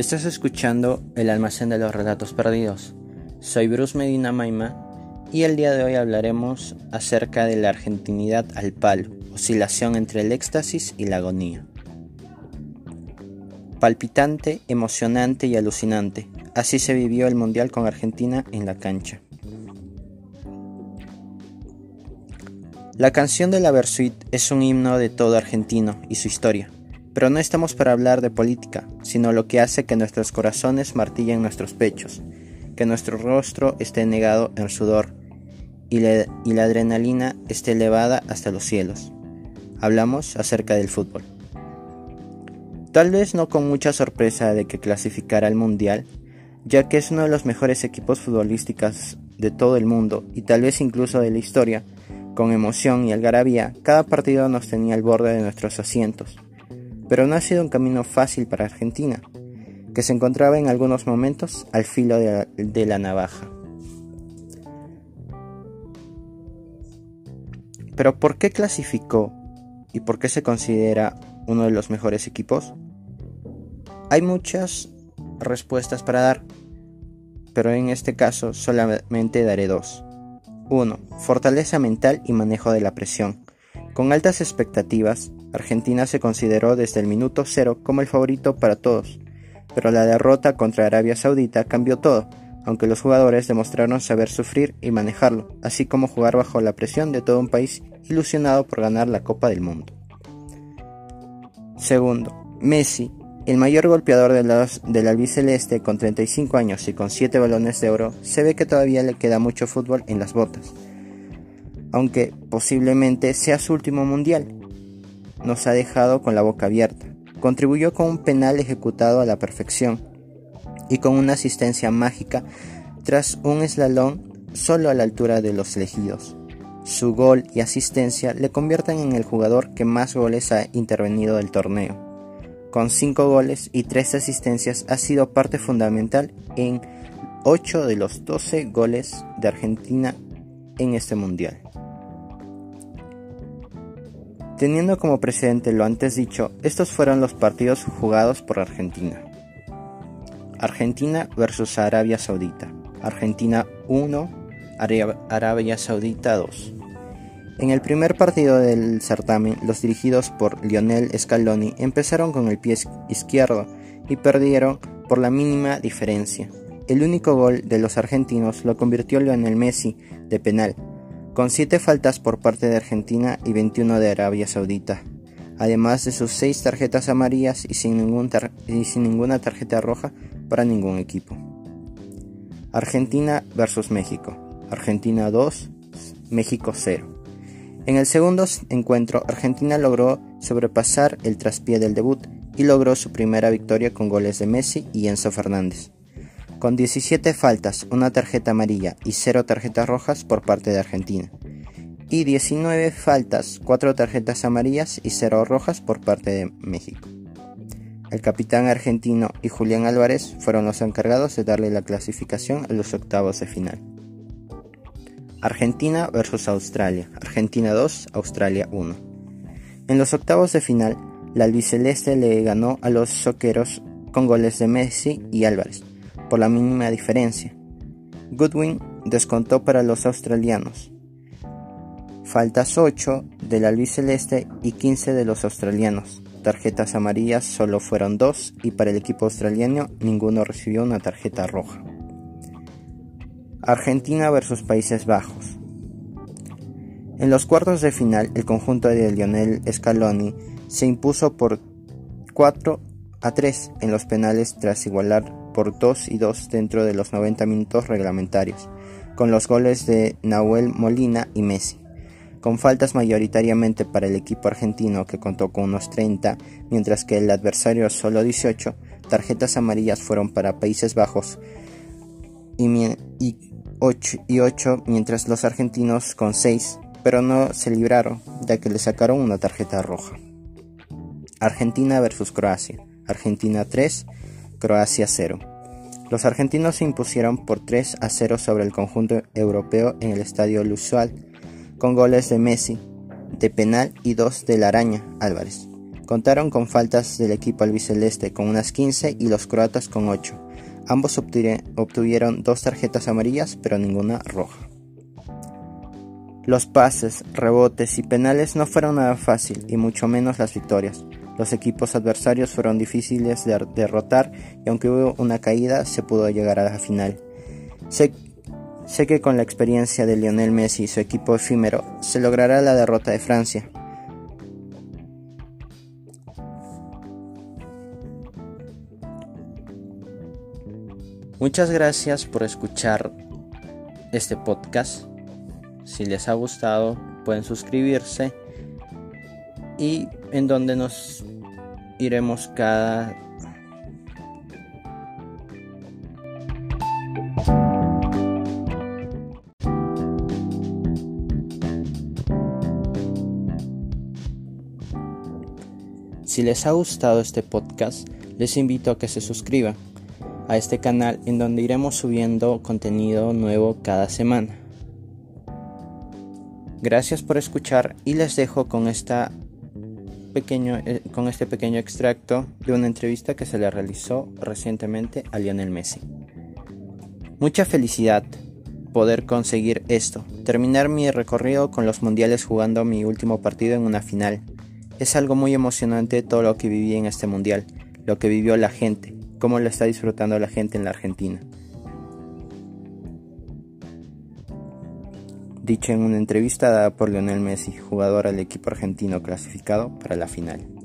Estás escuchando El almacén de los relatos perdidos. Soy Bruce Medina Maima y el día de hoy hablaremos acerca de la argentinidad al palo, oscilación entre el éxtasis y la agonía. Palpitante, emocionante y alucinante, así se vivió el Mundial con Argentina en la cancha. La canción de la Versuit es un himno de todo argentino y su historia, pero no estamos para hablar de política, sino lo que hace que nuestros corazones martillen nuestros pechos, que nuestro rostro esté negado en sudor y la, adrenalina esté elevada hasta los cielos. Hablamos acerca del fútbol. Tal vez no con mucha sorpresa de que clasificara al Mundial, ya que es uno de los mejores equipos futbolísticos de todo el mundo y tal vez incluso de la historia, con emoción y algarabía, cada partido nos tenía al borde de nuestros asientos. Pero no ha sido un camino fácil para Argentina, que se encontraba en algunos momentos al filo de la, navaja. Pero ¿por qué clasificó y por qué se considera uno de los mejores equipos? Hay muchas respuestas para dar, pero en este caso solamente daré dos. 1. Fortaleza mental y manejo de la presión. Con altas expectativas, Argentina se consideró desde el minuto cero como el favorito para todos, pero la derrota contra Arabia Saudita cambió todo, aunque los jugadores demostraron saber sufrir y manejarlo, así como jugar bajo la presión de todo un país ilusionado por ganar la Copa del Mundo. Segundo, Messi el mayor golpeador del albiceleste con 35 años y con 7 balones de oro, se ve que todavía le queda mucho fútbol en las botas. Aunque posiblemente sea su último mundial. Nos ha dejado con la boca abierta. Contribuyó con un penal ejecutado a la perfección y con una asistencia mágica tras un eslalón solo a la altura de los elegidos. Su gol y asistencia le convierten en el jugador que más goles ha intervenido del torneo con 5 goles y 3 asistencias, ha sido parte fundamental en 8 de los 12 goles de Argentina en este mundial. Teniendo como precedente lo antes dicho, estos fueron los partidos jugados por Argentina. Argentina versus Arabia Saudita. Argentina 1, Arabia Saudita 2. En el primer partido del certamen, los dirigidos por Lionel Scaloni empezaron con el pie izquierdo y perdieron por la mínima diferencia. El único gol de los argentinos lo convirtió Lionel Messi de penal, con 7 faltas por parte de Argentina y 21 de Arabia Saudita, además de sus 6 tarjetas amarillas y sin, ninguna tarjeta roja para ningún equipo. Argentina versus México. Argentina 2, México 0. En el segundo encuentro, Argentina logró sobrepasar el traspié del debut y logró su primera victoria con goles de Messi y Enzo Fernández. Con 17 faltas, una tarjeta amarilla y 0 tarjetas rojas por parte de Argentina. Y 19 faltas, 4 tarjetas amarillas y 0 rojas por parte de México. El capitán argentino y Julián Álvarez fueron los encargados de darle la clasificación a los octavos de final. Argentina versus Australia. Argentina 2, Australia 1. En los octavos de final, la albiceleste le ganó a los soqueros con goles de Messi y Álvarez, por la mínima diferencia. Goodwin descontó para los australianos. Faltas 8 del albiceleste y 15 de los australianos. Tarjetas amarillas solo fueron 2 y para el equipo australiano ninguno recibió una tarjeta roja. Argentina versus Países Bajos. En los cuartos de final, el conjunto de Lionel Scaloni se impuso por 4 a 3 en los penales tras igualar por 2 y 2 dentro de los 90 minutos reglamentarios, con los goles de Nahuel Molina y Messi, con faltas mayoritariamente para el equipo argentino que contó con unos 30, mientras que el adversario solo 18, tarjetas amarillas fueron para Países Bajos y, y 8 y 8, mientras los argentinos con 6, pero no se libraron, ya que le sacaron una tarjeta roja. Argentina versus Croacia. Argentina 3, Croacia 0. Los argentinos se impusieron por 3 a 0 sobre el conjunto europeo en el estadio Lusual, con goles de Messi, de penal y dos de la araña Álvarez, Contaron con faltas del equipo albiceleste con unas 15 y los croatas con 8. Ambos obtuvieron dos tarjetas amarillas pero ninguna roja. Los pases, rebotes y penales no fueron nada fácil y mucho menos las victorias. Los equipos adversarios fueron difíciles de derrotar y aunque hubo una caída se pudo llegar a la final. Sé, que con la experiencia de Lionel Messi y su equipo efímero se logrará la derrota de Francia. Muchas gracias por escuchar este podcast. Si les ha gustado, pueden suscribirse y en donde nos iremos cada Si les ha gustado este podcast, les invito a que se suscriban a este canal en donde iremos subiendo contenido nuevo cada semana. Gracias por escuchar y les dejo con esta pequeño, eh, con este pequeño extracto de una entrevista que se le realizó recientemente a Lionel Messi. Mucha felicidad poder conseguir esto, terminar mi recorrido con los mundiales jugando mi último partido en una final. Es algo muy emocionante todo lo que viví en este mundial, lo que vivió la gente, cómo lo está disfrutando la gente en la Argentina. Dicho en una entrevista dada por Lionel Messi, jugador al equipo argentino clasificado para la final.